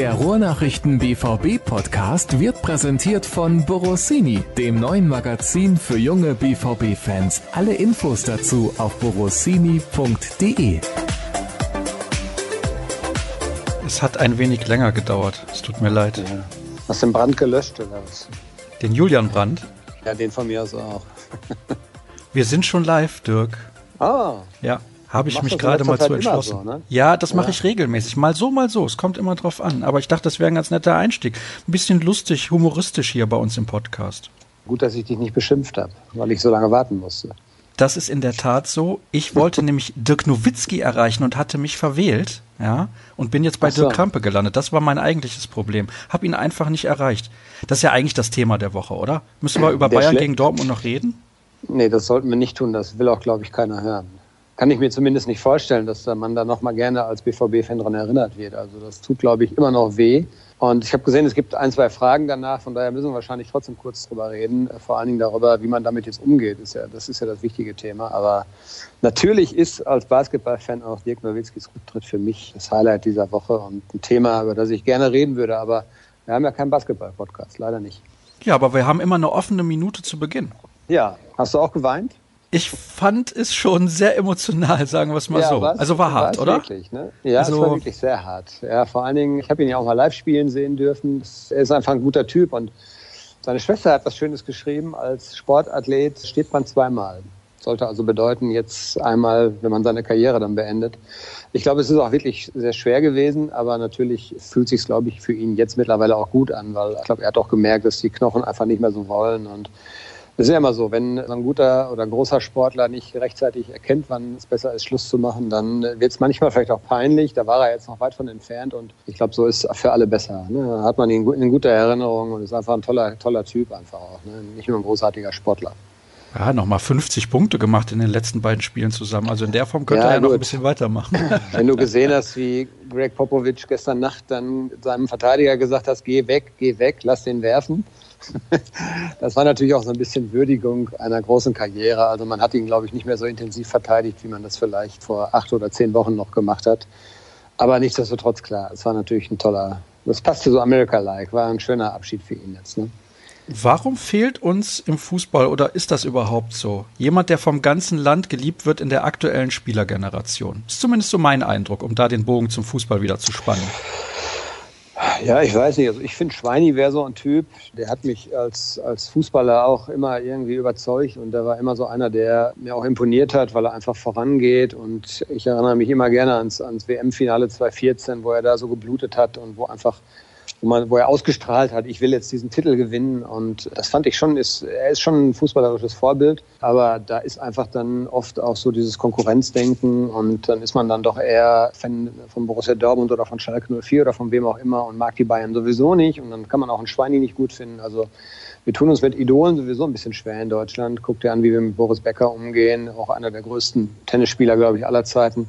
Der Ruhrnachrichten BVB Podcast wird präsentiert von Borossini, dem neuen Magazin für junge BVB Fans. Alle Infos dazu auf borossini.de. Es hat ein wenig länger gedauert. Es tut mir leid. Ja. Hast du den Brand gelöscht oder was? Den Julian Brand? Ja, den von mir aus auch. Wir sind schon live, Dirk. Ah. Ja. Habe ich mich gerade mal zu entschlossen. So, ne? Ja, das mache ja. ich regelmäßig. Mal so, mal so. Es kommt immer drauf an. Aber ich dachte, das wäre ein ganz netter Einstieg. Ein bisschen lustig, humoristisch hier bei uns im Podcast. Gut, dass ich dich nicht beschimpft habe, weil ich so lange warten musste. Das ist in der Tat so. Ich wollte nämlich Dirk Nowitzki erreichen und hatte mich verwählt, ja, und bin jetzt bei so. Dirk Krampe gelandet. Das war mein eigentliches Problem. Hab ihn einfach nicht erreicht. Das ist ja eigentlich das Thema der Woche, oder? Müssen wir über der Bayern gegen Dortmund noch reden? Nee, das sollten wir nicht tun. Das will auch, glaube ich, keiner hören kann ich mir zumindest nicht vorstellen, dass man da noch mal gerne als BVB-Fan daran erinnert wird. Also das tut, glaube ich, immer noch weh. Und ich habe gesehen, es gibt ein, zwei Fragen danach, von daher müssen wir wahrscheinlich trotzdem kurz drüber reden. Vor allen Dingen darüber, wie man damit jetzt umgeht. Das ist ja, das, ist ja das wichtige Thema. Aber natürlich ist als Basketballfan auch Dirk Nowitzkis Rücktritt für mich das Highlight dieser Woche und ein Thema, über das ich gerne reden würde. Aber wir haben ja keinen Basketball-Podcast, leider nicht. Ja, aber wir haben immer eine offene Minute zu Beginn. Ja, hast du auch geweint? Ich fand es schon sehr emotional, sagen wir es mal ja, so. Also war hart, oder? Wirklich, ne? Ja, also, es war wirklich sehr hart. Ja, vor allen Dingen, ich habe ihn ja auch mal live spielen sehen dürfen. Er ist einfach ein guter Typ und seine Schwester hat was Schönes geschrieben. Als Sportathlet steht man zweimal. Sollte also bedeuten, jetzt einmal, wenn man seine Karriere dann beendet. Ich glaube, es ist auch wirklich sehr schwer gewesen, aber natürlich fühlt sich glaube ich, für ihn jetzt mittlerweile auch gut an, weil ich glaube, er hat auch gemerkt, dass die Knochen einfach nicht mehr so wollen und das ist ja immer so, wenn so ein guter oder ein großer Sportler nicht rechtzeitig erkennt, wann es besser ist, Schluss zu machen, dann wird es manchmal vielleicht auch peinlich. Da war er jetzt noch weit von entfernt und ich glaube, so ist es für alle besser. Ne? Da hat man ihn in guter Erinnerung und ist einfach ein toller, toller Typ einfach auch. Ne? Nicht nur ein großartiger Sportler. Ja, nochmal 50 Punkte gemacht in den letzten beiden Spielen zusammen. Also in der Form könnte ja, er ja noch ein bisschen weitermachen. Wenn du gesehen hast, wie Greg Popovich gestern Nacht dann seinem Verteidiger gesagt hat, geh weg, geh weg, lass den werfen das war natürlich auch so ein bisschen Würdigung einer großen Karriere. Also man hat ihn, glaube ich, nicht mehr so intensiv verteidigt, wie man das vielleicht vor acht oder zehn Wochen noch gemacht hat. Aber nichtsdestotrotz klar, es war natürlich ein toller, das passte so America-like, war ein schöner Abschied für ihn jetzt. Ne? Warum fehlt uns im Fußball oder ist das überhaupt so? Jemand, der vom ganzen Land geliebt wird in der aktuellen Spielergeneration. Ist zumindest so mein Eindruck, um da den Bogen zum Fußball wieder zu spannen. Ja, ich weiß nicht. Also ich finde, Schweini wäre so ein Typ, der hat mich als, als Fußballer auch immer irgendwie überzeugt und der war immer so einer, der mir auch imponiert hat, weil er einfach vorangeht und ich erinnere mich immer gerne ans, ans WM-Finale 2014, wo er da so geblutet hat und wo einfach wo, man, wo er ausgestrahlt hat, ich will jetzt diesen Titel gewinnen. Und das fand ich schon, ist, er ist schon ein fußballerisches Vorbild, aber da ist einfach dann oft auch so dieses Konkurrenzdenken und dann ist man dann doch eher Fan von Borussia Dortmund oder von Schalke 04 oder von wem auch immer und mag die Bayern sowieso nicht und dann kann man auch einen Schweini nicht gut finden. Also wir tun uns mit Idolen sowieso ein bisschen schwer in Deutschland. Guckt dir an, wie wir mit Boris Becker umgehen, auch einer der größten Tennisspieler, glaube ich, aller Zeiten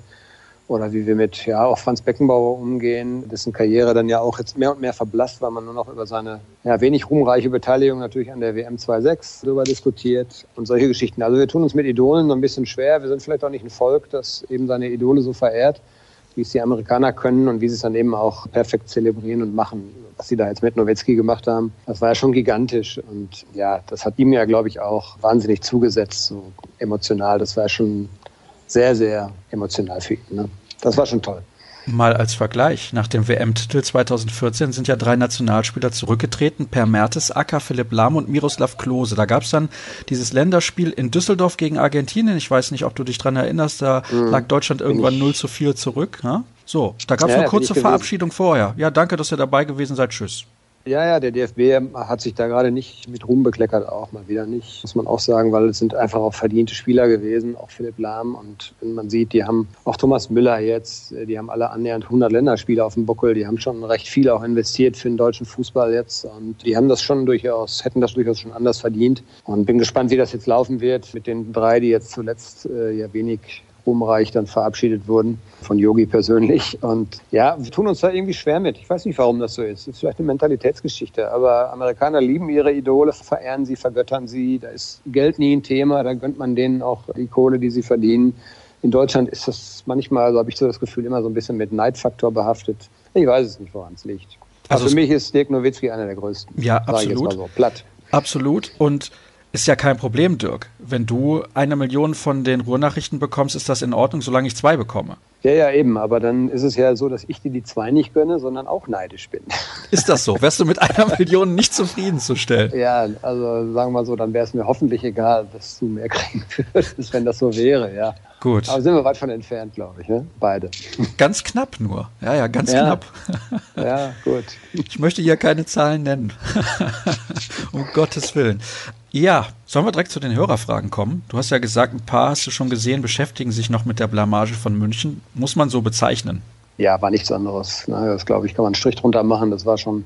oder wie wir mit ja auch Franz Beckenbauer umgehen, dessen Karriere dann ja auch jetzt mehr und mehr verblasst, weil man nur noch über seine ja, wenig ruhmreiche Beteiligung natürlich an der WM 2.6 darüber diskutiert und solche Geschichten. Also wir tun uns mit Idolen so ein bisschen schwer. Wir sind vielleicht auch nicht ein Volk, das eben seine Idole so verehrt, wie es die Amerikaner können und wie sie es dann eben auch perfekt zelebrieren und machen. Was sie da jetzt mit Nowitzki gemacht haben, das war ja schon gigantisch und ja, das hat ihm ja, glaube ich, auch wahnsinnig zugesetzt, so emotional. Das war schon sehr, sehr emotional für ihn. Ne? Das war schon toll. Mal als Vergleich, nach dem WM-Titel 2014 sind ja drei Nationalspieler zurückgetreten, Per Mertesacker, Philipp Lahm und Miroslav Klose. Da gab es dann dieses Länderspiel in Düsseldorf gegen Argentinien. Ich weiß nicht, ob du dich dran erinnerst, da mhm. lag Deutschland irgendwann 0 zu 4 zurück. Ja? So, da gab es ja, eine kurze Verabschiedung vorher. Ja, danke, dass ihr dabei gewesen seid. Tschüss. Ja, ja, der DFB hat sich da gerade nicht mit Ruhm bekleckert, auch mal wieder nicht, muss man auch sagen, weil es sind einfach auch verdiente Spieler gewesen, auch Philipp Lahm. Und wenn man sieht, die haben auch Thomas Müller jetzt, die haben alle annähernd 100 Länderspiele auf dem Buckel, die haben schon recht viel auch investiert für den deutschen Fußball jetzt. Und die haben das schon durchaus, hätten das durchaus schon anders verdient. Und bin gespannt, wie das jetzt laufen wird mit den drei, die jetzt zuletzt äh, ja wenig ruhmreich dann verabschiedet wurden von Yogi persönlich. Und ja, wir tun uns da irgendwie schwer mit. Ich weiß nicht, warum das so ist. Das ist vielleicht eine Mentalitätsgeschichte. Aber Amerikaner lieben ihre Idole, verehren sie, vergöttern sie. Da ist Geld nie ein Thema. Da gönnt man denen auch die Kohle, die sie verdienen. In Deutschland ist das manchmal, so habe ich so das Gefühl, immer so ein bisschen mit Neidfaktor behaftet. Ich weiß es nicht, woran es liegt. Also, also für mich ist Dirk Nowitzki einer der größten. Ja, absolut. So, platt. Absolut. Und ist ja kein Problem, Dirk. Wenn du eine Million von den Ruhrnachrichten bekommst, ist das in Ordnung, solange ich zwei bekomme. Ja, ja, eben. Aber dann ist es ja so, dass ich dir die zwei nicht gönne, sondern auch neidisch bin. Ist das so? Wärst du mit einer Million nicht zufriedenzustellen? Ja, also sagen wir mal so, dann wäre es mir hoffentlich egal, dass du mehr kriegen würdest, wenn das so wäre, ja. Gut. Aber sind wir weit von entfernt, glaube ich, ne? Beide. Ganz knapp nur. Ja, ja, ganz ja. knapp. Ja, gut. Ich möchte hier keine Zahlen nennen. um Gottes Willen. Ja, sollen wir direkt zu den Hörerfragen kommen? Du hast ja gesagt, ein paar hast du schon gesehen, beschäftigen sich noch mit der Blamage von München. Muss man so bezeichnen? Ja, war nichts anderes. Das glaube ich, kann man einen Strich drunter machen. Das war schon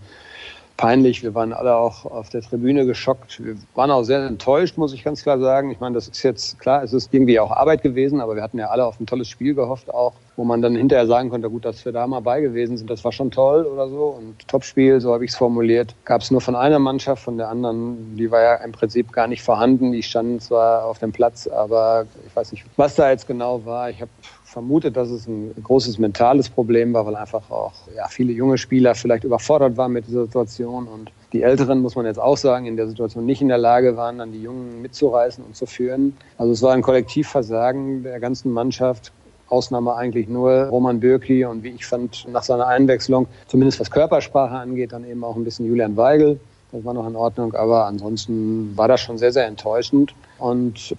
peinlich. Wir waren alle auch auf der Tribüne geschockt. Wir waren auch sehr enttäuscht, muss ich ganz klar sagen. Ich meine, das ist jetzt klar, es ist irgendwie auch Arbeit gewesen, aber wir hatten ja alle auf ein tolles Spiel gehofft auch, wo man dann hinterher sagen konnte, gut, dass wir da mal bei gewesen sind, das war schon toll oder so. Und Topspiel, so habe ich es formuliert, gab es nur von einer Mannschaft, von der anderen, die war ja im Prinzip gar nicht vorhanden. Die standen zwar auf dem Platz, aber ich weiß nicht, was da jetzt genau war. Ich habe vermutet, dass es ein großes mentales Problem war, weil einfach auch ja, viele junge Spieler vielleicht überfordert waren mit dieser Situation und die Älteren, muss man jetzt auch sagen, in der Situation nicht in der Lage waren, dann die Jungen mitzureißen und zu führen. Also es war ein Kollektivversagen der ganzen Mannschaft. Ausnahme eigentlich nur Roman Bürki und wie ich fand, nach seiner Einwechslung, zumindest was Körpersprache angeht, dann eben auch ein bisschen Julian Weigel. Das war noch in Ordnung, aber ansonsten war das schon sehr, sehr enttäuschend. Und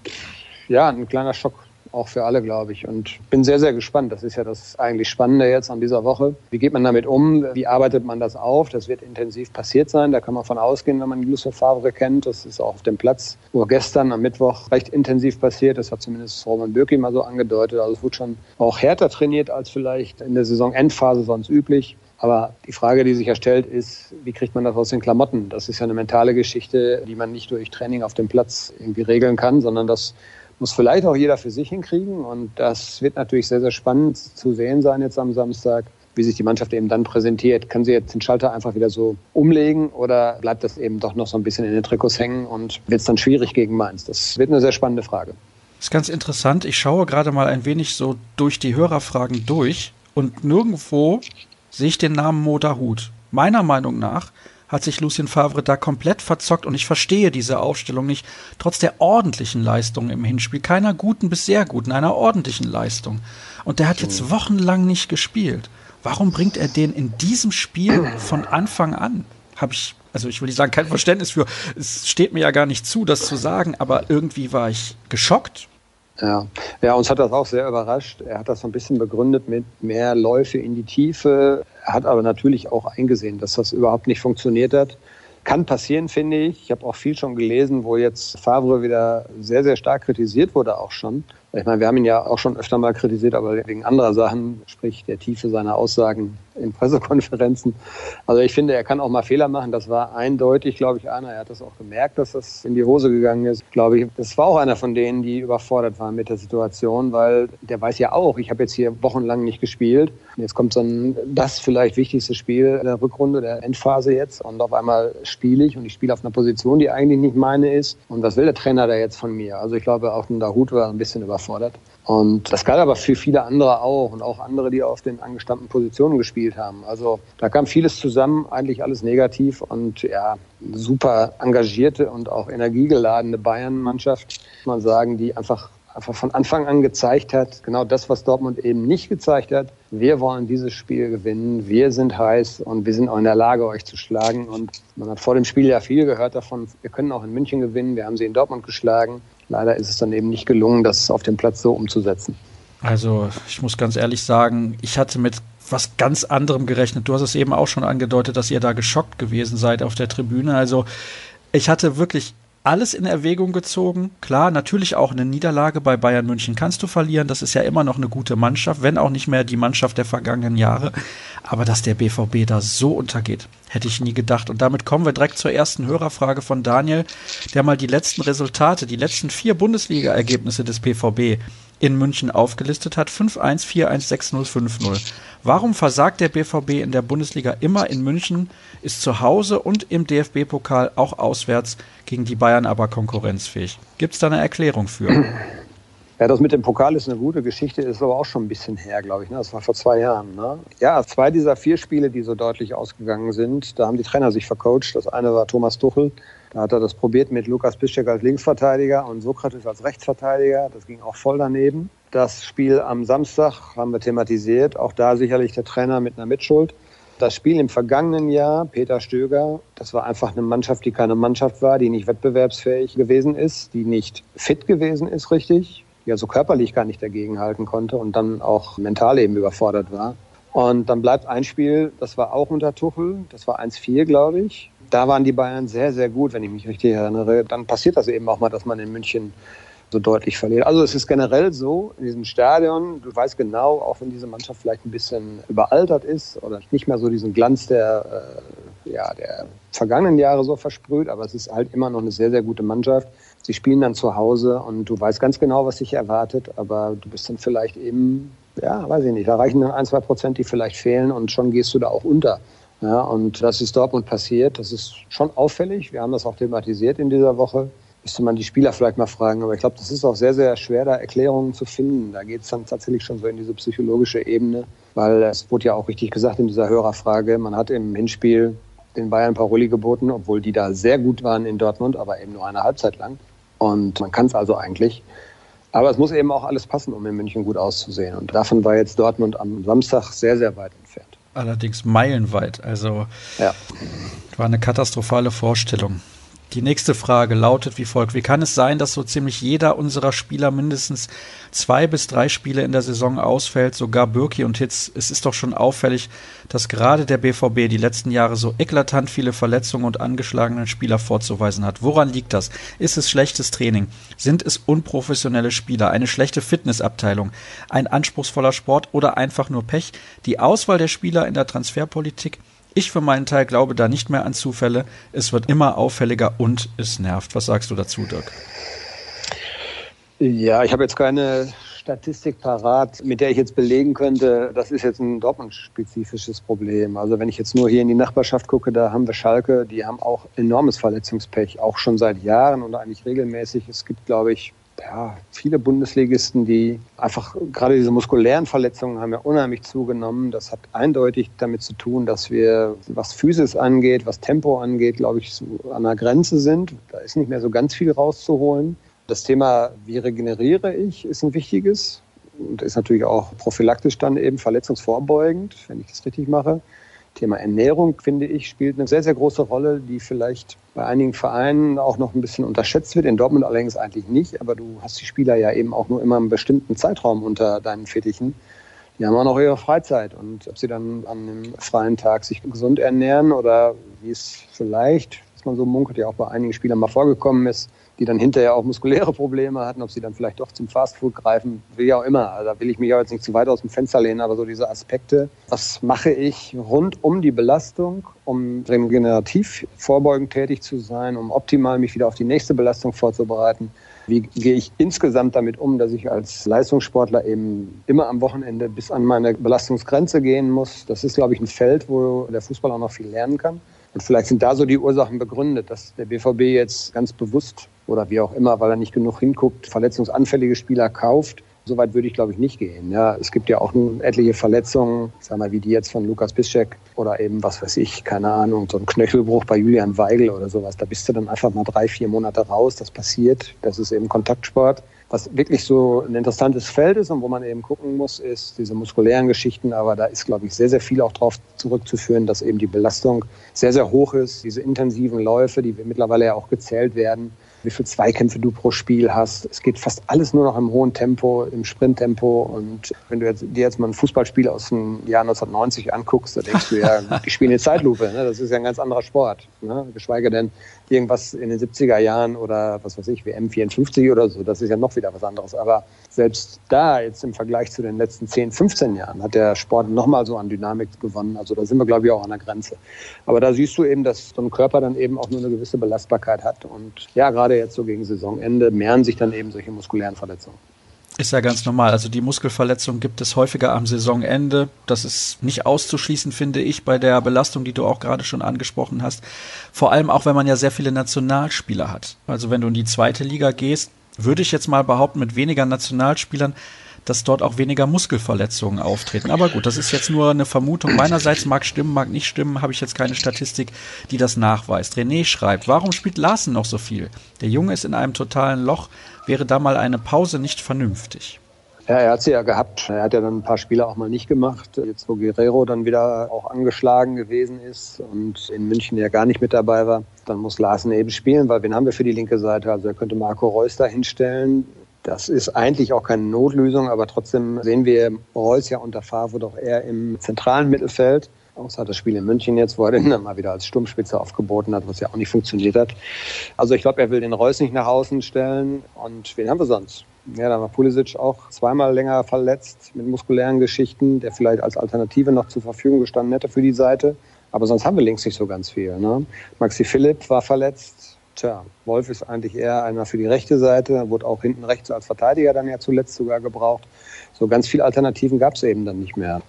ja, ein kleiner Schock auch für alle, glaube ich. Und bin sehr, sehr gespannt. Das ist ja das eigentlich Spannende jetzt an dieser Woche. Wie geht man damit um? Wie arbeitet man das auf? Das wird intensiv passiert sein. Da kann man von ausgehen, wenn man Lucien Favre kennt. Das ist auch auf dem Platz, wo gestern am Mittwoch recht intensiv passiert. Das hat zumindest Roman Bürki mal so angedeutet. Also es wurde schon auch härter trainiert als vielleicht in der Saisonendphase sonst üblich. Aber die Frage, die sich ja stellt, ist, wie kriegt man das aus den Klamotten? Das ist ja eine mentale Geschichte, die man nicht durch Training auf dem Platz irgendwie regeln kann, sondern das muss vielleicht auch jeder für sich hinkriegen. Und das wird natürlich sehr, sehr spannend zu sehen sein jetzt am Samstag, wie sich die Mannschaft eben dann präsentiert. Kann sie jetzt den Schalter einfach wieder so umlegen oder bleibt das eben doch noch so ein bisschen in den Trikots hängen und wird es dann schwierig gegen Mainz? Das wird eine sehr spannende Frage. Das ist ganz interessant. Ich schaue gerade mal ein wenig so durch die Hörerfragen durch und nirgendwo sehe ich den Namen Moda Hut. Meiner Meinung nach hat sich Lucien Favre da komplett verzockt und ich verstehe diese Aufstellung nicht, trotz der ordentlichen Leistung im Hinspiel, keiner guten bis sehr guten, einer ordentlichen Leistung. Und der hat jetzt mhm. wochenlang nicht gespielt. Warum bringt er den in diesem Spiel von Anfang an? Habe ich, also ich will nicht sagen, kein Verständnis für, es steht mir ja gar nicht zu, das zu sagen, aber irgendwie war ich geschockt ja. ja, uns hat das auch sehr überrascht. Er hat das so ein bisschen begründet mit mehr Läufe in die Tiefe. Er hat aber natürlich auch eingesehen, dass das überhaupt nicht funktioniert hat. Kann passieren, finde ich. Ich habe auch viel schon gelesen, wo jetzt Favre wieder sehr, sehr stark kritisiert wurde, auch schon. Ich meine, wir haben ihn ja auch schon öfter mal kritisiert, aber wegen anderer Sachen, sprich der Tiefe seiner Aussagen in Pressekonferenzen. Also ich finde, er kann auch mal Fehler machen. Das war eindeutig, glaube ich, einer. Er hat das auch gemerkt, dass das in die Hose gegangen ist. Glaube ich, das war auch einer von denen, die überfordert waren mit der Situation, weil der weiß ja auch, ich habe jetzt hier wochenlang nicht gespielt. Jetzt kommt so ein, das vielleicht wichtigste Spiel der Rückrunde, der Endphase jetzt. Und auf einmal spiele ich und ich spiele auf einer Position, die eigentlich nicht meine ist. Und was will der Trainer da jetzt von mir? Also ich glaube, auch ein Dahut war ein bisschen überfordert. Und das galt aber für viele andere auch und auch andere, die auf den angestammten Positionen gespielt haben. Also da kam vieles zusammen, eigentlich alles negativ und ja, super engagierte und auch energiegeladene Bayern-Mannschaft, muss man sagen, die einfach einfach von Anfang an gezeigt hat, genau das, was Dortmund eben nicht gezeigt hat. Wir wollen dieses Spiel gewinnen, wir sind heiß und wir sind auch in der Lage, euch zu schlagen. Und man hat vor dem Spiel ja viel gehört davon, wir können auch in München gewinnen, wir haben sie in Dortmund geschlagen. Leider ist es dann eben nicht gelungen, das auf dem Platz so umzusetzen. Also ich muss ganz ehrlich sagen, ich hatte mit was ganz anderem gerechnet. Du hast es eben auch schon angedeutet, dass ihr da geschockt gewesen seid auf der Tribüne. Also ich hatte wirklich alles in Erwägung gezogen. Klar, natürlich auch eine Niederlage bei Bayern München kannst du verlieren. Das ist ja immer noch eine gute Mannschaft, wenn auch nicht mehr die Mannschaft der vergangenen Jahre. Aber dass der BVB da so untergeht, hätte ich nie gedacht. Und damit kommen wir direkt zur ersten Hörerfrage von Daniel, der mal die letzten Resultate, die letzten vier Bundesliga-Ergebnisse des BVB in München aufgelistet hat. 5-1, 4-1, 6-0, 5-0. Warum versagt der BVB in der Bundesliga immer in München, ist zu Hause und im DFB-Pokal auch auswärts gegen die Bayern aber konkurrenzfähig? Gibt es da eine Erklärung für? Ja, das mit dem Pokal ist eine gute Geschichte, ist aber auch schon ein bisschen her, glaube ich. Ne? Das war vor zwei Jahren. Ne? Ja, zwei dieser vier Spiele, die so deutlich ausgegangen sind, da haben die Trainer sich vercoacht. Das eine war Thomas Tuchel. Da hat er das probiert mit Lukas Piszczek als Linksverteidiger und Sokrates als Rechtsverteidiger. Das ging auch voll daneben. Das Spiel am Samstag haben wir thematisiert. Auch da sicherlich der Trainer mit einer Mitschuld. Das Spiel im vergangenen Jahr, Peter Stöger, das war einfach eine Mannschaft, die keine Mannschaft war, die nicht wettbewerbsfähig gewesen ist, die nicht fit gewesen ist, richtig die also körperlich gar nicht dagegenhalten konnte und dann auch mental eben überfordert war. Und dann bleibt ein Spiel, das war auch unter Tuchel, das war 1-4, glaube ich. Da waren die Bayern sehr, sehr gut, wenn ich mich richtig erinnere. Dann passiert das eben auch mal, dass man in München so deutlich verliert. Also es ist generell so, in diesem Stadion, du weißt genau, auch wenn diese Mannschaft vielleicht ein bisschen überaltert ist oder nicht mehr so diesen Glanz der, äh, ja, der vergangenen Jahre so versprüht, aber es ist halt immer noch eine sehr, sehr gute Mannschaft. Sie spielen dann zu Hause und du weißt ganz genau, was dich erwartet, aber du bist dann vielleicht eben, ja, weiß ich nicht, da reichen dann ein, zwei Prozent, die vielleicht fehlen und schon gehst du da auch unter. Ja, und das ist Dortmund passiert. Das ist schon auffällig. Wir haben das auch thematisiert in dieser Woche. Müsste man die Spieler vielleicht mal fragen. Aber ich glaube, das ist auch sehr, sehr schwer, da Erklärungen zu finden. Da geht es dann tatsächlich schon so in diese psychologische Ebene. Weil es wurde ja auch richtig gesagt in dieser Hörerfrage, man hat im Hinspiel den Bayern Paroli geboten, obwohl die da sehr gut waren in Dortmund, aber eben nur eine Halbzeit lang. Und man kann es also eigentlich. Aber es muss eben auch alles passen, um in München gut auszusehen. Und davon war jetzt Dortmund am Samstag sehr, sehr weit entfernt. Allerdings meilenweit. Also ja. war eine katastrophale Vorstellung. Die nächste Frage lautet wie folgt. Wie kann es sein, dass so ziemlich jeder unserer Spieler mindestens zwei bis drei Spiele in der Saison ausfällt, sogar Birki und Hitz? Es ist doch schon auffällig, dass gerade der BVB die letzten Jahre so eklatant viele Verletzungen und angeschlagenen Spieler vorzuweisen hat. Woran liegt das? Ist es schlechtes Training? Sind es unprofessionelle Spieler? Eine schlechte Fitnessabteilung? Ein anspruchsvoller Sport oder einfach nur Pech? Die Auswahl der Spieler in der Transferpolitik ich für meinen Teil glaube da nicht mehr an Zufälle. Es wird immer auffälliger und es nervt. Was sagst du dazu, Dirk? Ja, ich habe jetzt keine Statistik parat, mit der ich jetzt belegen könnte, das ist jetzt ein Dortmund-spezifisches Problem. Also wenn ich jetzt nur hier in die Nachbarschaft gucke, da haben wir Schalke, die haben auch enormes Verletzungspech, auch schon seit Jahren und eigentlich regelmäßig. Es gibt, glaube ich, ja, viele Bundesligisten, die einfach gerade diese muskulären Verletzungen haben ja unheimlich zugenommen. Das hat eindeutig damit zu tun, dass wir, was Physis angeht, was Tempo angeht, glaube ich, an der Grenze sind. Da ist nicht mehr so ganz viel rauszuholen. Das Thema, wie regeneriere ich, ist ein wichtiges und ist natürlich auch prophylaktisch dann eben verletzungsvorbeugend, wenn ich das richtig mache. Thema Ernährung, finde ich, spielt eine sehr, sehr große Rolle, die vielleicht bei einigen Vereinen auch noch ein bisschen unterschätzt wird. In Dortmund allerdings eigentlich nicht, aber du hast die Spieler ja eben auch nur immer einen bestimmten Zeitraum unter deinen Fittichen. Die haben auch noch ihre Freizeit und ob sie dann an einem freien Tag sich gesund ernähren oder wie es vielleicht, was man so munkelt, ja auch bei einigen Spielern mal vorgekommen ist, die dann hinterher auch muskuläre Probleme hatten, ob sie dann vielleicht doch zum Fastfood greifen, wie auch immer. Also da will ich mich auch jetzt nicht zu weit aus dem Fenster lehnen, aber so diese Aspekte, was mache ich rund um die Belastung, um regenerativ vorbeugend tätig zu sein, um optimal mich wieder auf die nächste Belastung vorzubereiten. Wie gehe ich insgesamt damit um, dass ich als Leistungssportler eben immer am Wochenende bis an meine Belastungsgrenze gehen muss? Das ist, glaube ich, ein Feld, wo der Fußball auch noch viel lernen kann. Und vielleicht sind da so die Ursachen begründet, dass der BVB jetzt ganz bewusst oder wie auch immer, weil er nicht genug hinguckt, verletzungsanfällige Spieler kauft. Soweit würde ich, glaube ich, nicht gehen. Ja, es gibt ja auch etliche Verletzungen, sag mal, wie die jetzt von Lukas Bischek oder eben, was weiß ich, keine Ahnung, so ein Knöchelbruch bei Julian Weigel oder sowas. Da bist du dann einfach mal drei, vier Monate raus. Das passiert. Das ist eben Kontaktsport. Was wirklich so ein interessantes Feld ist und wo man eben gucken muss, ist diese muskulären Geschichten. Aber da ist, glaube ich, sehr, sehr viel auch darauf zurückzuführen, dass eben die Belastung sehr, sehr hoch ist. Diese intensiven Läufe, die mittlerweile ja auch gezählt werden, wie viele Zweikämpfe du pro Spiel hast. Es geht fast alles nur noch im hohen Tempo, im Sprinttempo. Und wenn du jetzt, dir jetzt mal ein Fußballspiel aus dem Jahr 1990 anguckst, da denkst du ja, die spielen eine Zeitlupe. Ne? Das ist ja ein ganz anderer Sport. Ne? Geschweige denn irgendwas in den 70er Jahren oder was weiß ich, WM 54 oder so. Das ist ja noch wieder was anderes. Aber selbst da, jetzt im Vergleich zu den letzten 10, 15 Jahren, hat der Sport nochmal so an Dynamik gewonnen. Also da sind wir, glaube ich, auch an der Grenze. Aber da siehst du eben, dass so ein Körper dann eben auch nur eine gewisse Belastbarkeit hat. Und ja, gerade jetzt so gegen Saisonende mehren sich dann eben solche muskulären Verletzungen. Ist ja ganz normal. Also die Muskelverletzung gibt es häufiger am Saisonende. Das ist nicht auszuschließen, finde ich, bei der Belastung, die du auch gerade schon angesprochen hast. Vor allem auch, wenn man ja sehr viele Nationalspieler hat. Also wenn du in die zweite Liga gehst, würde ich jetzt mal behaupten, mit weniger Nationalspielern, dass dort auch weniger Muskelverletzungen auftreten. Aber gut, das ist jetzt nur eine Vermutung meinerseits, mag stimmen, mag nicht stimmen, habe ich jetzt keine Statistik, die das nachweist. René schreibt, warum spielt Larsen noch so viel? Der Junge ist in einem totalen Loch, wäre da mal eine Pause nicht vernünftig? Ja, er hat sie ja gehabt. Er hat ja dann ein paar Spiele auch mal nicht gemacht. Jetzt, wo Guerrero dann wieder auch angeschlagen gewesen ist und in München ja gar nicht mit dabei war, dann muss Larsen eben spielen, weil wen haben wir für die linke Seite? Also er könnte Marco Reus da hinstellen. Das ist eigentlich auch keine Notlösung, aber trotzdem sehen wir Reus ja unter Favre doch eher im zentralen Mittelfeld. Außer das Spiel in München jetzt, wo er den dann mal wieder als Sturmspitze aufgeboten hat, was ja auch nicht funktioniert hat. Also ich glaube, er will den Reus nicht nach außen stellen. Und wen haben wir sonst? Ja, da war Pulisic auch zweimal länger verletzt mit muskulären Geschichten, der vielleicht als Alternative noch zur Verfügung gestanden hätte für die Seite. Aber sonst haben wir links nicht so ganz viel. Ne? Maxi Philipp war verletzt. Tja, Wolf ist eigentlich eher einer für die rechte Seite, wurde auch hinten rechts als Verteidiger dann ja zuletzt sogar gebraucht. So ganz viele Alternativen gab es eben dann nicht mehr.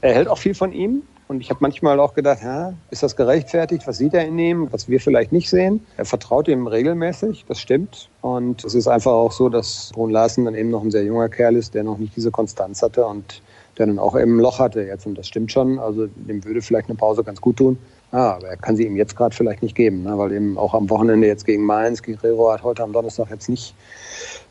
Er hält auch viel von ihm, und ich habe manchmal auch gedacht, ja, ist das gerechtfertigt? Was sieht er in ihm, was wir vielleicht nicht sehen? Er vertraut ihm regelmäßig, das stimmt. Und es ist einfach auch so, dass Brun Larsen dann eben noch ein sehr junger Kerl ist, der noch nicht diese Konstanz hatte und der dann auch eben ein Loch hatte jetzt. Und das stimmt schon. Also dem würde vielleicht eine Pause ganz gut tun. Ah, aber er kann sie ihm jetzt gerade vielleicht nicht geben, ne? weil eben auch am Wochenende jetzt gegen Mainz, Guerrero hat heute am Donnerstag jetzt nicht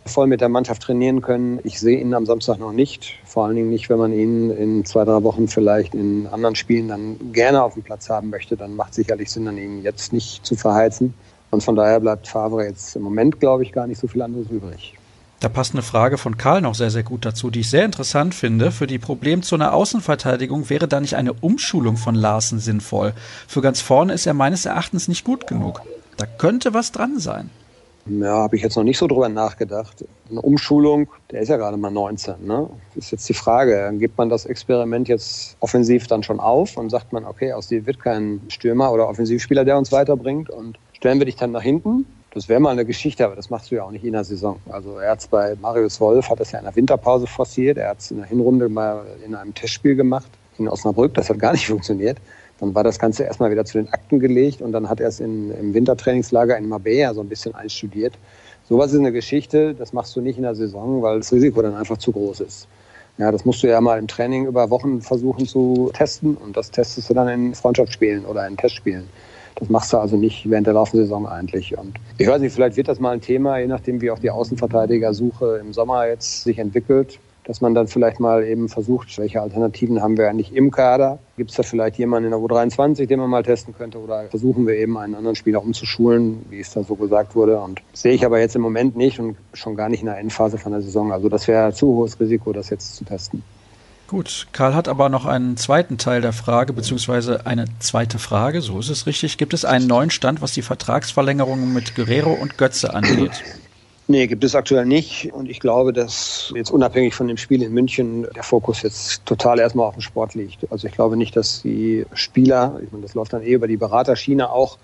voll mit der Mannschaft trainieren können. Ich sehe ihn am Samstag noch nicht. Vor allen Dingen nicht, wenn man ihn in zwei, drei Wochen vielleicht in anderen Spielen dann gerne auf dem Platz haben möchte. Dann macht sicherlich Sinn, an ihn jetzt nicht zu verheizen. Und von daher bleibt Favre jetzt im Moment, glaube ich, gar nicht so viel anderes übrig. Da passt eine Frage von Karl noch sehr, sehr gut dazu, die ich sehr interessant finde. Für die Problemzone Außenverteidigung wäre da nicht eine Umschulung von Larsen sinnvoll. Für ganz vorne ist er meines Erachtens nicht gut genug. Da könnte was dran sein. Ja, habe ich jetzt noch nicht so drüber nachgedacht. Eine Umschulung, der ist ja gerade mal 19. Ne? Ist jetzt die Frage, gibt man das Experiment jetzt offensiv dann schon auf und sagt man, okay, aus dir wird kein Stürmer oder Offensivspieler, der uns weiterbringt und stellen wir dich dann nach hinten? Das wäre mal eine Geschichte, aber das machst du ja auch nicht in der Saison. Also er hat es bei Marius Wolf, hat es ja in der Winterpause forciert, er hat es in der Hinrunde mal in einem Testspiel gemacht in Osnabrück, das hat gar nicht funktioniert. Dann war das Ganze erstmal wieder zu den Akten gelegt und dann hat er es in, im Wintertrainingslager in Marbella so ein bisschen einstudiert. Sowas ist eine Geschichte, das machst du nicht in der Saison, weil das Risiko dann einfach zu groß ist. Ja, das musst du ja mal im Training über Wochen versuchen zu testen und das testest du dann in Freundschaftsspielen oder in Testspielen. Das machst du also nicht während der laufenden Saison eigentlich. Und ich weiß nicht, vielleicht wird das mal ein Thema, je nachdem, wie auch die Außenverteidigersuche im Sommer jetzt sich entwickelt dass man dann vielleicht mal eben versucht, welche Alternativen haben wir eigentlich im Kader? Gibt es da vielleicht jemanden in der U23, den man mal testen könnte? Oder versuchen wir eben einen anderen Spieler umzuschulen, wie es da so gesagt wurde? Und sehe ich aber jetzt im Moment nicht und schon gar nicht in der Endphase von der Saison. Also das wäre zu hohes Risiko, das jetzt zu testen. Gut, Karl hat aber noch einen zweiten Teil der Frage, beziehungsweise eine zweite Frage, so ist es richtig. Gibt es einen neuen Stand, was die Vertragsverlängerungen mit Guerrero und Götze angeht? Nee, gibt es aktuell nicht. Und ich glaube, dass jetzt unabhängig von dem Spiel in München der Fokus jetzt total erstmal auf dem Sport liegt. Also ich glaube nicht, dass die Spieler, ich meine, das läuft dann eh über die Beraterschiene auch.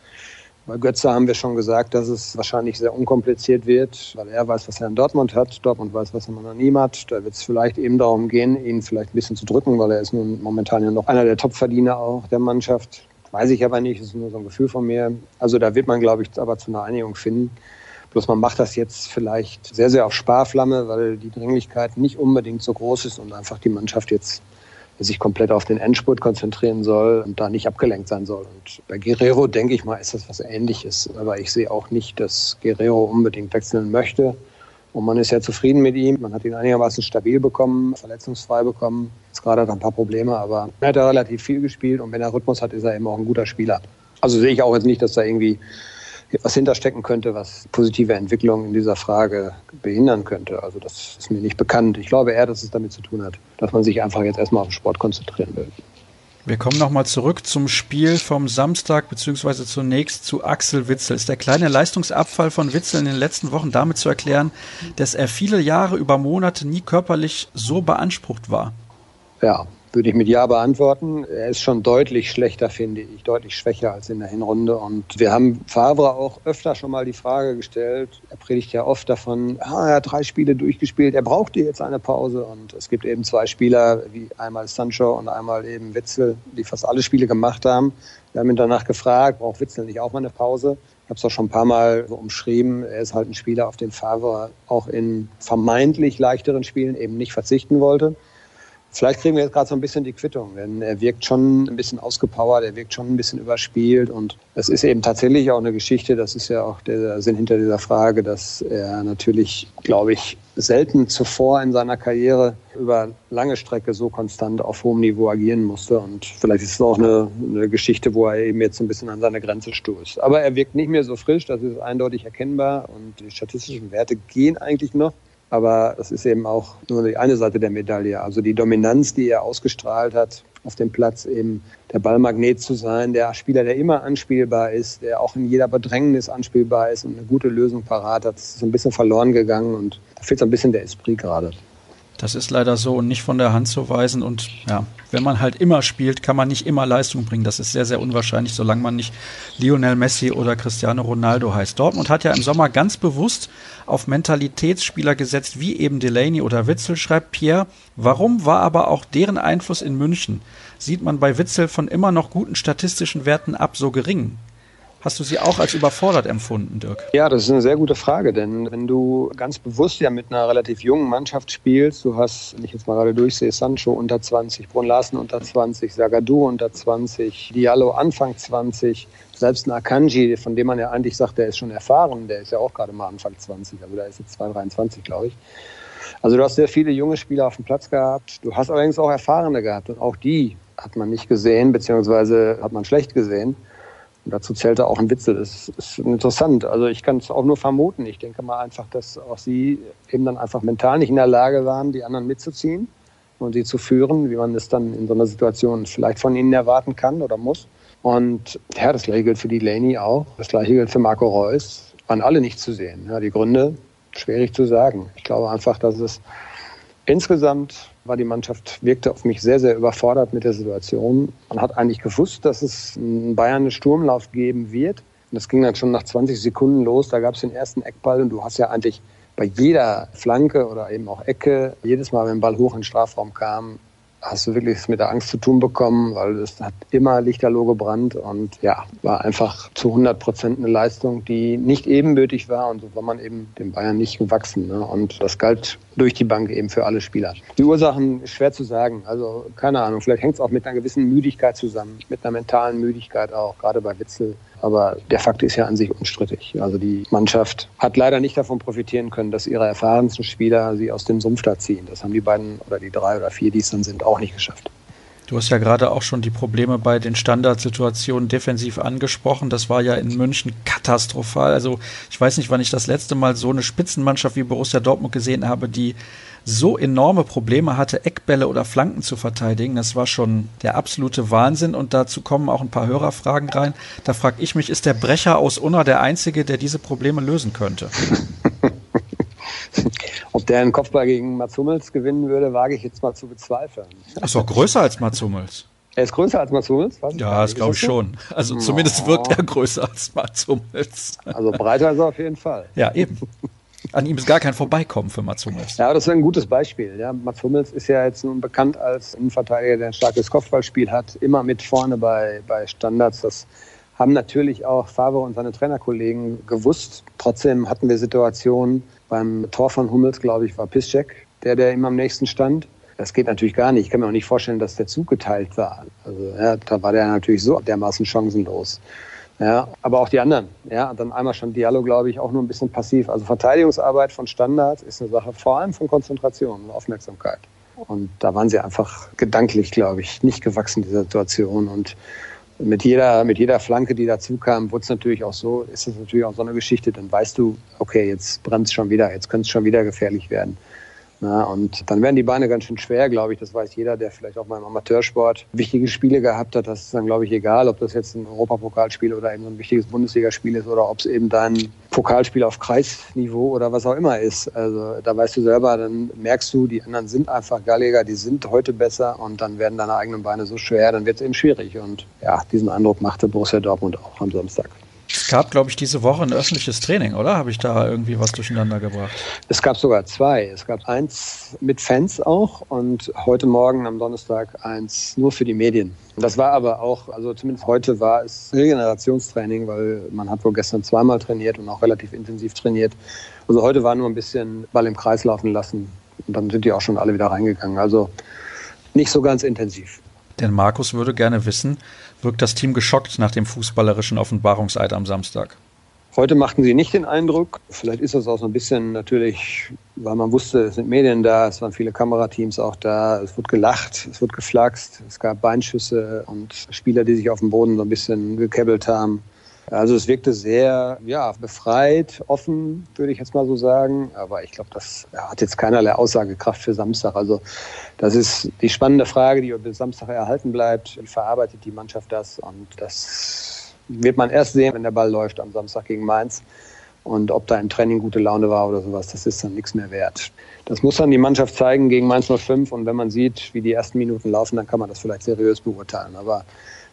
Bei Götze haben wir schon gesagt, dass es wahrscheinlich sehr unkompliziert wird, weil er weiß, was er in Dortmund hat. Dortmund weiß, was er in ihm hat. Da wird es vielleicht eben darum gehen, ihn vielleicht ein bisschen zu drücken, weil er ist nun momentan ja noch einer der Topverdiener auch der Mannschaft. Weiß ich aber nicht, ist nur so ein Gefühl von mir. Also da wird man, glaube ich, aber zu einer Einigung finden. Bloß man macht das jetzt vielleicht sehr, sehr auf Sparflamme, weil die Dringlichkeit nicht unbedingt so groß ist und einfach die Mannschaft jetzt sich komplett auf den Endspurt konzentrieren soll und da nicht abgelenkt sein soll. Und bei Guerrero denke ich mal, ist das was Ähnliches. Aber ich sehe auch nicht, dass Guerrero unbedingt wechseln möchte. Und man ist ja zufrieden mit ihm. Man hat ihn einigermaßen stabil bekommen, verletzungsfrei bekommen. Jetzt gerade hat er ein paar Probleme, aber er hat ja relativ viel gespielt. Und wenn er Rhythmus hat, ist er eben auch ein guter Spieler. Also sehe ich auch jetzt nicht, dass da irgendwie was hinterstecken könnte, was positive Entwicklung in dieser Frage behindern könnte. Also das ist mir nicht bekannt. Ich glaube eher, dass es damit zu tun hat, dass man sich einfach jetzt erstmal auf den Sport konzentrieren will. Wir kommen nochmal zurück zum Spiel vom Samstag, beziehungsweise zunächst zu Axel Witzel. Ist der kleine Leistungsabfall von Witzel in den letzten Wochen damit zu erklären, dass er viele Jahre über Monate nie körperlich so beansprucht war? Ja, würde ich mit Ja beantworten. Er ist schon deutlich schlechter, finde ich, deutlich schwächer als in der Hinrunde. Und wir haben Favre auch öfter schon mal die Frage gestellt. Er predigt ja oft davon, ah, er hat drei Spiele durchgespielt, er brauchte jetzt eine Pause. Und es gibt eben zwei Spieler, wie einmal Sancho und einmal eben Witzel, die fast alle Spiele gemacht haben. Wir haben ihn danach gefragt, braucht Witzel nicht auch mal eine Pause? habe es auch schon ein paar Mal so umschrieben. Er ist halt ein Spieler, auf den Favre auch in vermeintlich leichteren Spielen eben nicht verzichten wollte. Vielleicht kriegen wir jetzt gerade so ein bisschen die Quittung, denn er wirkt schon ein bisschen ausgepowert, er wirkt schon ein bisschen überspielt und es ist eben tatsächlich auch eine Geschichte, das ist ja auch der Sinn hinter dieser Frage, dass er natürlich, glaube ich, selten zuvor in seiner Karriere über lange Strecke so konstant auf hohem Niveau agieren musste und vielleicht ist es auch eine, eine Geschichte, wo er eben jetzt ein bisschen an seine Grenze stoßt. Aber er wirkt nicht mehr so frisch, das ist eindeutig erkennbar und die statistischen Werte gehen eigentlich noch. Aber das ist eben auch nur die eine Seite der Medaille. Also die Dominanz, die er ausgestrahlt hat auf dem Platz, eben der Ballmagnet zu sein, der Spieler, der immer anspielbar ist, der auch in jeder Bedrängnis anspielbar ist und eine gute Lösung parat hat, das ist ein bisschen verloren gegangen und da fehlt so ein bisschen der Esprit gerade. Das ist leider so und nicht von der Hand zu weisen. Und ja, wenn man halt immer spielt, kann man nicht immer Leistung bringen. Das ist sehr, sehr unwahrscheinlich, solange man nicht Lionel Messi oder Cristiano Ronaldo heißt. Dortmund hat ja im Sommer ganz bewusst auf Mentalitätsspieler gesetzt, wie eben Delaney oder Witzel, schreibt Pierre. Warum war aber auch deren Einfluss in München? Sieht man bei Witzel von immer noch guten statistischen Werten ab so gering? Hast du sie auch als überfordert empfunden, Dirk? Ja, das ist eine sehr gute Frage, denn wenn du ganz bewusst ja mit einer relativ jungen Mannschaft spielst, du hast, wenn ich jetzt mal gerade durchsehe, Sancho unter 20, Brun Larsen unter 20, Sagadu unter 20, Diallo Anfang 20, selbst ein Akanji, von dem man ja eigentlich sagt, der ist schon erfahren, der ist ja auch gerade mal Anfang 20, also der ist jetzt 223, glaube ich. Also du hast sehr viele junge Spieler auf dem Platz gehabt. Du hast allerdings auch Erfahrene gehabt und auch die hat man nicht gesehen, beziehungsweise hat man schlecht gesehen. Und dazu zählte auch ein Witzel. Das ist interessant. Also ich kann es auch nur vermuten. Ich denke mal einfach, dass auch sie eben dann einfach mental nicht in der Lage waren, die anderen mitzuziehen und sie zu führen, wie man es dann in so einer Situation vielleicht von ihnen erwarten kann oder muss. Und ja, das gleiche gilt für die Laney auch. Das gleiche gilt für Marco Reus. Waren alle nicht zu sehen. Ja, die Gründe schwierig zu sagen. Ich glaube einfach, dass es insgesamt war die Mannschaft, wirkte auf mich sehr, sehr überfordert mit der Situation. Man hat eigentlich gewusst, dass es in Bayern einen Sturmlauf geben wird. Und das ging dann schon nach 20 Sekunden los. Da gab es den ersten Eckball und du hast ja eigentlich bei jeder Flanke oder eben auch Ecke, jedes Mal, wenn ein Ball hoch in den Strafraum kam, hast du wirklich mit der Angst zu tun bekommen, weil es hat immer lichterloh gebrannt und ja, war einfach zu 100 Prozent eine Leistung, die nicht ebenbürtig war und so war man eben dem Bayern nicht gewachsen. Ne? Und das galt durch die Bank eben für alle Spieler. Die Ursachen schwer zu sagen. Also keine Ahnung, vielleicht hängt es auch mit einer gewissen Müdigkeit zusammen, mit einer mentalen Müdigkeit auch, gerade bei Witzel. Aber der Fakt ist ja an sich unstrittig. Also die Mannschaft hat leider nicht davon profitieren können, dass ihre erfahrensten Spieler sie aus dem Sumpf da ziehen. Das haben die beiden oder die drei oder vier, die es dann sind, auch nicht geschafft. Du hast ja gerade auch schon die Probleme bei den Standardsituationen defensiv angesprochen. Das war ja in München katastrophal. Also ich weiß nicht, wann ich das letzte Mal so eine Spitzenmannschaft wie Borussia Dortmund gesehen habe, die so enorme Probleme hatte, Eckbälle oder Flanken zu verteidigen. Das war schon der absolute Wahnsinn. Und dazu kommen auch ein paar Hörerfragen rein. Da frage ich mich, ist der Brecher aus Unna der Einzige, der diese Probleme lösen könnte? Ob der einen Kopfball gegen Mats Hummels gewinnen würde, wage ich jetzt mal zu bezweifeln. Ist doch größer als Mats Hummels. Er ist größer als Mats Hummels? ja, das glaube ich schon. Also zumindest wirkt er größer als Mats Hummels. Also breiter ist er auf jeden Fall. Ja, eben. An ihm ist gar kein Vorbeikommen für Mats Hummels. Ja, das ist ein gutes Beispiel. Ja, Mats Hummels ist ja jetzt nun bekannt als Innenverteidiger, der ein starkes Kopfballspiel hat, immer mit vorne bei, bei Standards. Das haben natürlich auch Favre und seine Trainerkollegen gewusst. Trotzdem hatten wir Situationen, beim Tor von Hummels, glaube ich, war Piszczek, der, der ihm am nächsten stand. Das geht natürlich gar nicht. Ich kann mir auch nicht vorstellen, dass der Zug geteilt war. Also ja, da war der natürlich so dermaßen chancenlos. Ja, aber auch die anderen. Ja, dann einmal schon Diallo, glaube ich, auch nur ein bisschen passiv. Also Verteidigungsarbeit von Standards ist eine Sache vor allem von Konzentration und Aufmerksamkeit. Und da waren sie einfach gedanklich, glaube ich, nicht gewachsen, dieser Situation. Und mit jeder, mit jeder Flanke, die dazu kam, wurde es natürlich auch so, ist es natürlich auch so eine Geschichte, dann weißt du, okay, jetzt brennt es schon wieder, jetzt könnte es schon wieder gefährlich werden. Na, und dann werden die Beine ganz schön schwer, glaube ich. Das weiß jeder, der vielleicht auch mal im Amateursport wichtige Spiele gehabt hat. Das ist dann, glaube ich, egal, ob das jetzt ein Europapokalspiel oder eben so ein wichtiges Bundesligaspiel ist oder ob es eben dein Pokalspiel auf Kreisniveau oder was auch immer ist. Also da weißt du selber, dann merkst du, die anderen sind einfach galliger, die sind heute besser und dann werden deine eigenen Beine so schwer, dann wird es eben schwierig. Und ja, diesen Eindruck machte Borussia Dortmund auch am Samstag. Es gab, glaube ich, diese Woche ein öffentliches Training, oder? Habe ich da irgendwie was durcheinander gebracht? Es gab sogar zwei. Es gab eins mit Fans auch und heute Morgen am Donnerstag eins nur für die Medien. Das war aber auch, also zumindest heute war es Regenerationstraining, weil man hat wohl gestern zweimal trainiert und auch relativ intensiv trainiert. Also heute war nur ein bisschen Ball im Kreis laufen lassen und dann sind die auch schon alle wieder reingegangen. Also nicht so ganz intensiv. Denn Markus würde gerne wissen, wirkt das Team geschockt nach dem fußballerischen Offenbarungseid am Samstag? Heute machten sie nicht den Eindruck. Vielleicht ist das auch so ein bisschen natürlich, weil man wusste, es sind Medien da, es waren viele Kamerateams auch da, es wurde gelacht, es wurde geflaxt, es gab Beinschüsse und Spieler, die sich auf dem Boden so ein bisschen gekebbelt haben. Also es wirkte sehr ja, befreit, offen, würde ich jetzt mal so sagen. Aber ich glaube, das hat jetzt keinerlei Aussagekraft für Samstag. Also das ist die spannende Frage, die bis Samstag erhalten bleibt. Wie verarbeitet die Mannschaft das? Und das wird man erst sehen, wenn der Ball läuft am Samstag gegen Mainz. Und ob da im Training gute Laune war oder sowas, das ist dann nichts mehr wert. Das muss dann die Mannschaft zeigen gegen Mainz 05. Und wenn man sieht, wie die ersten Minuten laufen, dann kann man das vielleicht seriös beurteilen. Aber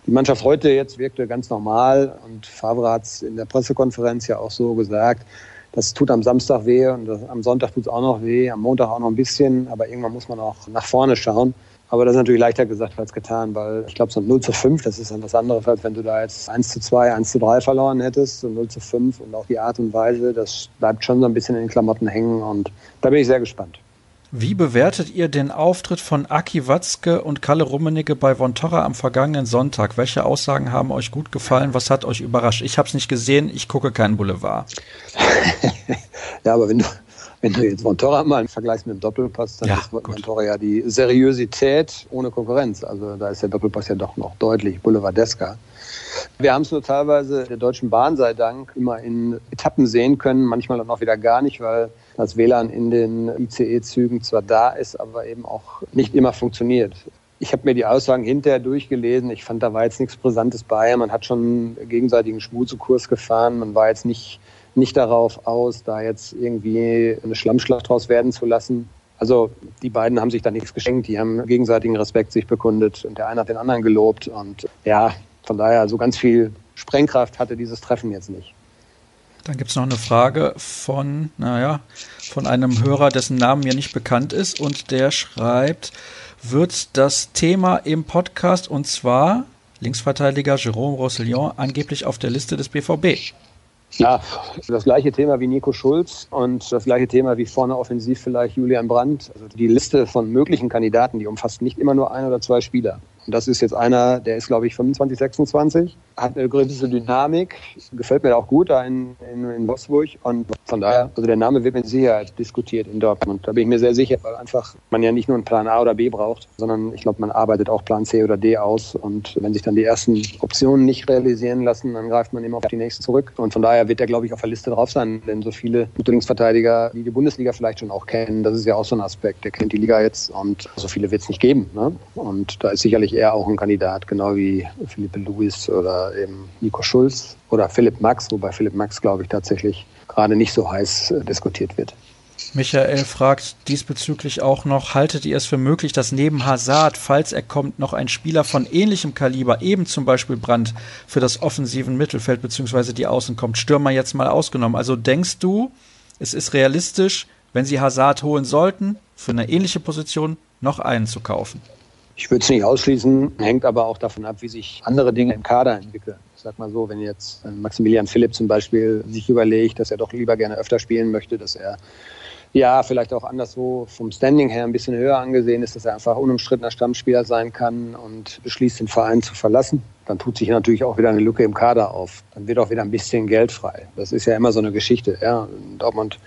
die Mannschaft heute jetzt wirkte ganz normal und Favre hat es in der Pressekonferenz ja auch so gesagt, das tut am Samstag weh und am Sonntag tut es auch noch weh, am Montag auch noch ein bisschen, aber irgendwann muss man auch nach vorne schauen. Aber das ist natürlich leichter gesagt als getan, weil ich glaube, so ein 0 zu 5, das ist dann was anderes, als wenn du da jetzt 1 zu 2, 1 zu 3 verloren hättest, so 0 zu 5 und auch die Art und Weise, das bleibt schon so ein bisschen in den Klamotten hängen und da bin ich sehr gespannt. Wie bewertet ihr den Auftritt von Aki Watzke und Kalle Rummenigge bei Von Torra am vergangenen Sonntag? Welche Aussagen haben euch gut gefallen? Was hat euch überrascht? Ich habe es nicht gesehen, ich gucke keinen Boulevard. ja, aber wenn du, wenn du jetzt Von Torra mal vergleichst mit dem Doppelpass, dann ja, ist Von Torra ja die Seriosität ohne Konkurrenz. Also da ist der Doppelpass ja doch noch deutlich boulevardesker. Wir haben es nur teilweise der Deutschen Bahn sei Dank immer in Etappen sehen können, manchmal dann auch wieder gar nicht, weil das WLAN in den ICE-Zügen zwar da ist, aber eben auch nicht immer funktioniert. Ich habe mir die Aussagen hinterher durchgelesen. Ich fand, da war jetzt nichts Brisantes bei. Man hat schon gegenseitigen Schmuzekurs gefahren. Man war jetzt nicht, nicht darauf aus, da jetzt irgendwie eine Schlammschlacht draus werden zu lassen. Also die beiden haben sich da nichts geschenkt. Die haben gegenseitigen Respekt sich bekundet und der eine hat den anderen gelobt. Und ja, von daher, so ganz viel Sprengkraft hatte dieses Treffen jetzt nicht. Dann gibt es noch eine Frage von, naja, von einem Hörer, dessen Namen mir nicht bekannt ist und der schreibt, wird das Thema im Podcast und zwar Linksverteidiger Jerome Roussillon angeblich auf der Liste des BVB? Ja, das gleiche Thema wie Nico Schulz und das gleiche Thema wie vorne offensiv vielleicht Julian Brandt. Also die Liste von möglichen Kandidaten, die umfasst nicht immer nur ein oder zwei Spieler. Und das ist jetzt einer, der ist, glaube ich, 25, 26, hat eine gewisse Dynamik, gefällt mir auch gut da in, in, in Wolfsburg. Und von daher, also der Name wird mit Sicherheit diskutiert in Dortmund. Da bin ich mir sehr sicher, weil einfach man ja nicht nur einen Plan A oder B braucht, sondern ich glaube, man arbeitet auch Plan C oder D aus. Und wenn sich dann die ersten Optionen nicht realisieren lassen, dann greift man immer auf die nächsten zurück. Und von daher wird er, glaube ich, auf der Liste drauf sein, denn so viele gute Linksverteidiger, die die Bundesliga vielleicht schon auch kennen, das ist ja auch so ein Aspekt. Der kennt die Liga jetzt und so viele wird es nicht geben. Ne? Und da ist sicherlich er auch ein Kandidat, genau wie Philippe Luis oder eben Nico Schulz oder Philipp Max, wobei Philipp Max, glaube ich, tatsächlich gerade nicht so heiß äh, diskutiert wird. Michael fragt diesbezüglich auch noch, haltet ihr es für möglich, dass neben Hazard, falls er kommt, noch ein Spieler von ähnlichem Kaliber, eben zum Beispiel Brandt, für das offensiven Mittelfeld bzw. die Außen kommt? Stürmer jetzt mal ausgenommen. Also denkst du, es ist realistisch, wenn sie Hazard holen sollten, für eine ähnliche Position noch einen zu kaufen? Ich würde es nicht ausschließen, hängt aber auch davon ab, wie sich andere Dinge im Kader entwickeln. Ich sag mal so, wenn jetzt äh, Maximilian Philipp zum Beispiel sich überlegt, dass er doch lieber gerne öfter spielen möchte, dass er ja vielleicht auch anderswo vom Standing her ein bisschen höher angesehen ist, dass er einfach unumstrittener Stammspieler sein kann und beschließt, den Verein zu verlassen, dann tut sich natürlich auch wieder eine Lücke im Kader auf. Dann wird auch wieder ein bisschen Geld frei. Das ist ja immer so eine Geschichte. Ja. Dortmund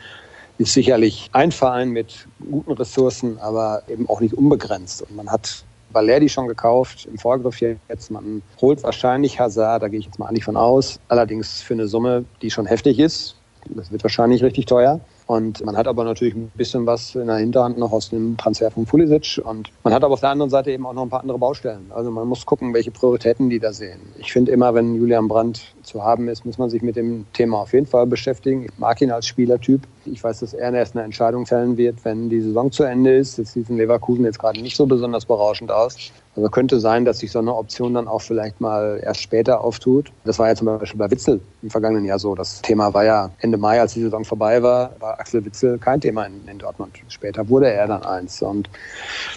ist sicherlich ein Verein mit guten Ressourcen, aber eben auch nicht unbegrenzt. Und man hat Valerdi schon gekauft, im Vorgriff jetzt. Man holt wahrscheinlich Hazard, da gehe ich jetzt mal eigentlich von aus. Allerdings für eine Summe, die schon heftig ist. Das wird wahrscheinlich richtig teuer. Und man hat aber natürlich ein bisschen was in der Hinterhand noch aus dem Transfer von Pulisic. Und man hat aber auf der anderen Seite eben auch noch ein paar andere Baustellen. Also man muss gucken, welche Prioritäten die da sehen. Ich finde immer, wenn Julian Brandt zu haben ist, muss man sich mit dem Thema auf jeden Fall beschäftigen. Ich mag ihn als Spielertyp. Ich weiß, dass er erst eine Entscheidung fällen wird, wenn die Saison zu Ende ist. Das sieht in Leverkusen jetzt gerade nicht so besonders berauschend aus. Also könnte sein, dass sich so eine Option dann auch vielleicht mal erst später auftut. Das war ja zum Beispiel bei Witzel im vergangenen Jahr so. Das Thema war ja Ende Mai, als die Saison vorbei war, war Axel Witzel kein Thema in, in Dortmund. Später wurde er dann eins. Und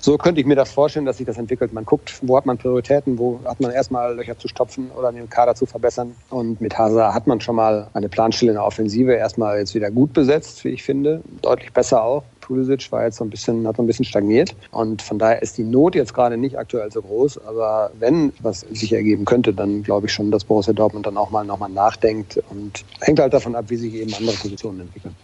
so könnte ich mir das vorstellen, dass sich das entwickelt. Man guckt, wo hat man Prioritäten, wo hat man erstmal Löcher zu stopfen oder den Kader zu verbessern. Und mit Hazard hat man schon mal eine Planstelle in der Offensive erstmal jetzt wieder gut besetzt, wie ich finde. Deutlich besser auch. Pulisic war jetzt so ein bisschen, hat so ein bisschen stagniert. Und von daher ist die Not jetzt gerade nicht aktuell so groß. Aber wenn was sich ergeben könnte, dann glaube ich schon, dass Borussia Dortmund dann auch mal nochmal nachdenkt und hängt halt davon ab, wie sich eben andere Positionen entwickeln.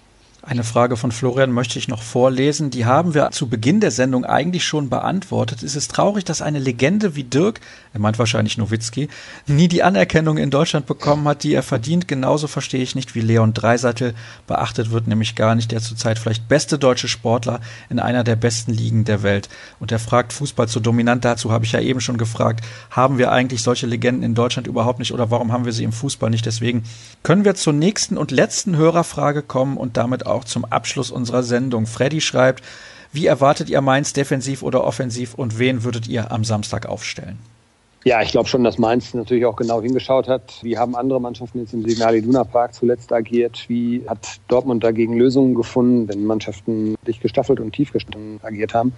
Eine Frage von Florian möchte ich noch vorlesen. Die haben wir zu Beginn der Sendung eigentlich schon beantwortet. Es ist traurig, dass eine Legende wie Dirk, er meint wahrscheinlich Nowitzki, nie die Anerkennung in Deutschland bekommen hat, die er verdient. Genauso verstehe ich nicht, wie Leon Dreisattel beachtet wird, nämlich gar nicht der zurzeit vielleicht beste deutsche Sportler in einer der besten Ligen der Welt. Und er fragt Fußball zu dominant. Dazu habe ich ja eben schon gefragt, haben wir eigentlich solche Legenden in Deutschland überhaupt nicht oder warum haben wir sie im Fußball nicht? Deswegen können wir zur nächsten und letzten Hörerfrage kommen und damit auch zum Abschluss unserer Sendung. Freddy schreibt, wie erwartet ihr Mainz defensiv oder offensiv und wen würdet ihr am Samstag aufstellen? Ja, ich glaube schon, dass Mainz natürlich auch genau hingeschaut hat. Wie haben andere Mannschaften jetzt im Signal Iduna Park zuletzt agiert? Wie hat Dortmund dagegen Lösungen gefunden, wenn Mannschaften dicht gestaffelt und tief gestaffelt agiert haben?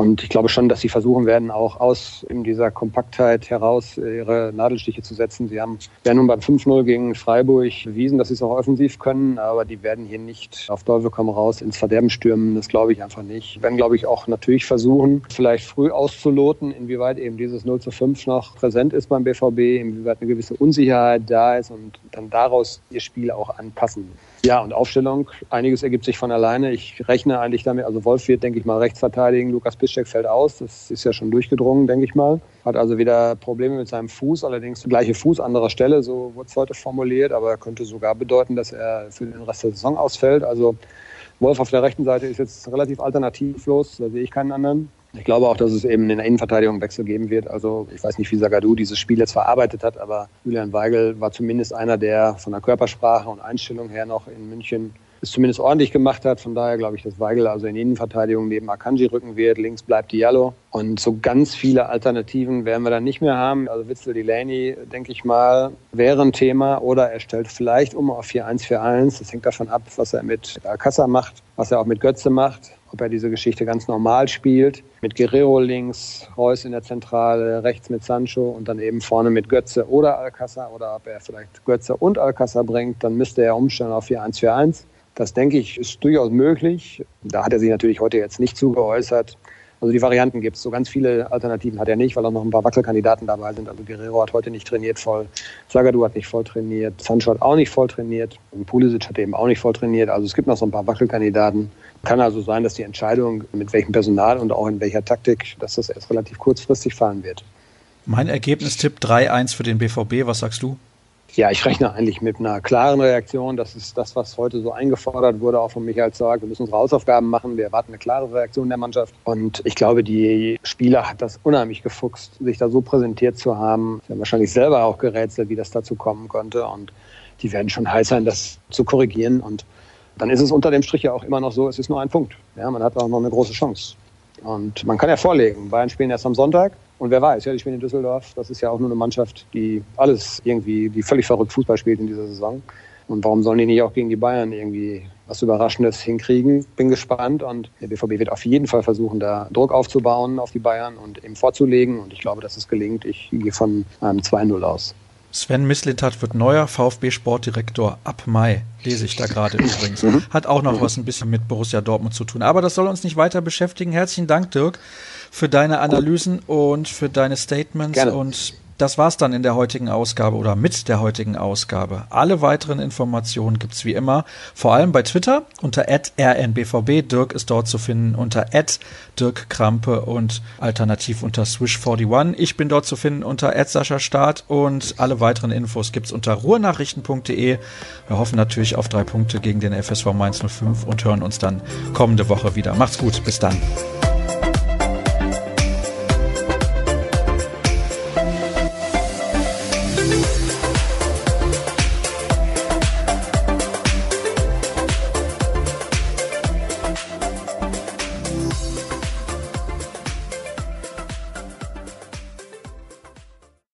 Und ich glaube schon, dass sie versuchen werden, auch aus in dieser Kompaktheit heraus ihre Nadelstiche zu setzen. Sie haben ja nun beim 5-0 gegen Freiburg bewiesen, dass sie es auch offensiv können, aber die werden hier nicht auf Teufel komm raus ins Verderben stürmen. Das glaube ich einfach nicht. Werden, glaube ich, auch natürlich versuchen, vielleicht früh auszuloten, inwieweit eben dieses 0 zu 5 noch präsent ist beim BVB, inwieweit eine gewisse Unsicherheit da ist und dann daraus ihr Spiel auch anpassen. Ja, und Aufstellung, einiges ergibt sich von alleine. Ich rechne eigentlich damit, also Wolf wird, denke ich mal, rechts verteidigen, Lukas Piszczek fällt aus, das ist ja schon durchgedrungen, denke ich mal. Hat also wieder Probleme mit seinem Fuß, allerdings gleiche Fuß, anderer Stelle, so wurde es heute formuliert, aber könnte sogar bedeuten, dass er für den Rest der Saison ausfällt. Also Wolf auf der rechten Seite ist jetzt relativ alternativlos, da sehe ich keinen anderen. Ich glaube auch, dass es eben in der Innenverteidigung Wechsel geben wird. Also ich weiß nicht, wie Sagadu dieses Spiel jetzt verarbeitet hat, aber Julian Weigel war zumindest einer, der von der Körpersprache und Einstellung her noch in München es zumindest ordentlich gemacht hat. Von daher glaube ich, dass Weigel also in Innenverteidigung neben Akanji rücken wird. Links bleibt Diallo. Und so ganz viele Alternativen werden wir dann nicht mehr haben. Also Witzel Delaney, denke ich mal, wäre ein Thema. Oder er stellt vielleicht um auf 4-1-4-1. Das hängt davon ab, was er mit Alcázar macht, was er auch mit Götze macht ob er diese Geschichte ganz normal spielt. Mit Guerrero links, Reus in der Zentrale, rechts mit Sancho und dann eben vorne mit Götze oder Alcázar oder ob er vielleicht Götze und Alcázar bringt, dann müsste er umstellen auf 4-1-4-1. Das denke ich ist durchaus möglich. Da hat er sich natürlich heute jetzt nicht zugeäußert. Also die Varianten gibt es. So ganz viele Alternativen hat er nicht, weil auch noch ein paar Wackelkandidaten dabei sind. Also Guerrero hat heute nicht trainiert voll. Zagadou hat nicht voll trainiert. Sancho hat auch nicht voll trainiert. Und Pulisic hat eben auch nicht voll trainiert. Also es gibt noch so ein paar Wackelkandidaten. Kann also sein, dass die Entscheidung, mit welchem Personal und auch in welcher Taktik, dass das erst relativ kurzfristig fallen wird. Mein Ergebnistipp 3-1 für den BVB. Was sagst du? Ja, ich rechne eigentlich mit einer klaren Reaktion. Das ist das, was heute so eingefordert wurde, auch von Michael Zorg. Wir müssen unsere Hausaufgaben machen. Wir erwarten eine klare Reaktion der Mannschaft. Und ich glaube, die Spieler hat das unheimlich gefuchst, sich da so präsentiert zu haben. Sie haben wahrscheinlich selber auch gerätselt, wie das dazu kommen konnte. Und die werden schon heiß sein, das zu korrigieren. Und dann ist es unter dem Strich ja auch immer noch so, es ist nur ein Punkt. Ja, man hat auch noch eine große Chance. Und man kann ja vorlegen. Bayern spielen erst am Sonntag. Und wer weiß, ja, die spielen in Düsseldorf. Das ist ja auch nur eine Mannschaft, die alles irgendwie, die völlig verrückt Fußball spielt in dieser Saison. Und warum sollen die nicht auch gegen die Bayern irgendwie was Überraschendes hinkriegen? Bin gespannt. Und der BVB wird auf jeden Fall versuchen, da Druck aufzubauen auf die Bayern und eben vorzulegen. Und ich glaube, dass es gelingt. Ich gehe von einem 2-0 aus. Sven Mislintat wird neuer VfB-Sportdirektor ab Mai, lese ich da gerade übrigens. Mhm. Hat auch noch was ein bisschen mit Borussia Dortmund zu tun. Aber das soll uns nicht weiter beschäftigen. Herzlichen Dank, Dirk, für deine Analysen und für deine Statements. Gerne. Und das war's dann in der heutigen Ausgabe oder mit der heutigen Ausgabe. Alle weiteren Informationen gibt's wie immer, vor allem bei Twitter unter rnbvb. Dirk ist dort zu finden unter Dirk Krampe und alternativ unter Swish41. Ich bin dort zu finden unter Sascha Start und alle weiteren Infos gibt's unter ruhrnachrichten.de. Wir hoffen natürlich auf drei Punkte gegen den FSV Mainz 05 und hören uns dann kommende Woche wieder. Macht's gut, bis dann.